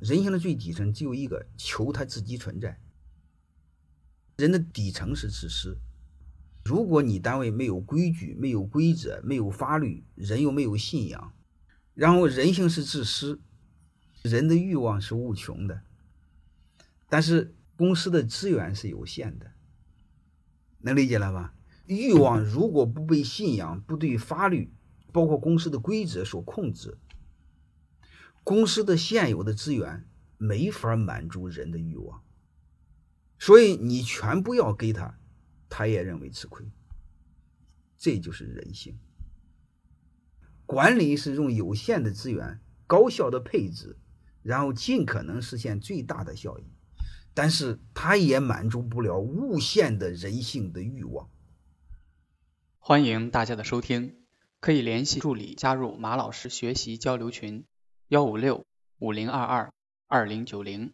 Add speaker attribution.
Speaker 1: 人性的最底层只有一个，求他自己存在。人的底层是自私。如果你单位没有规矩、没有规则、没有法律，人又没有信仰，然后人性是自私，人的欲望是无穷的，但是公司的资源是有限的，能理解了吧？欲望如果不被信仰、不对法律，包括公司的规则所控制，公司的现有的资源没法满足人的欲望。所以你全部要给他，他也认为吃亏。这就是人性。管理是用有限的资源高效的配置，然后尽可能实现最大的效益，但是它也满足不了无限的人性的欲望。
Speaker 2: 欢迎大家的收听，可以联系助理加入马老师学习交流群：幺五六五零二二二零九零。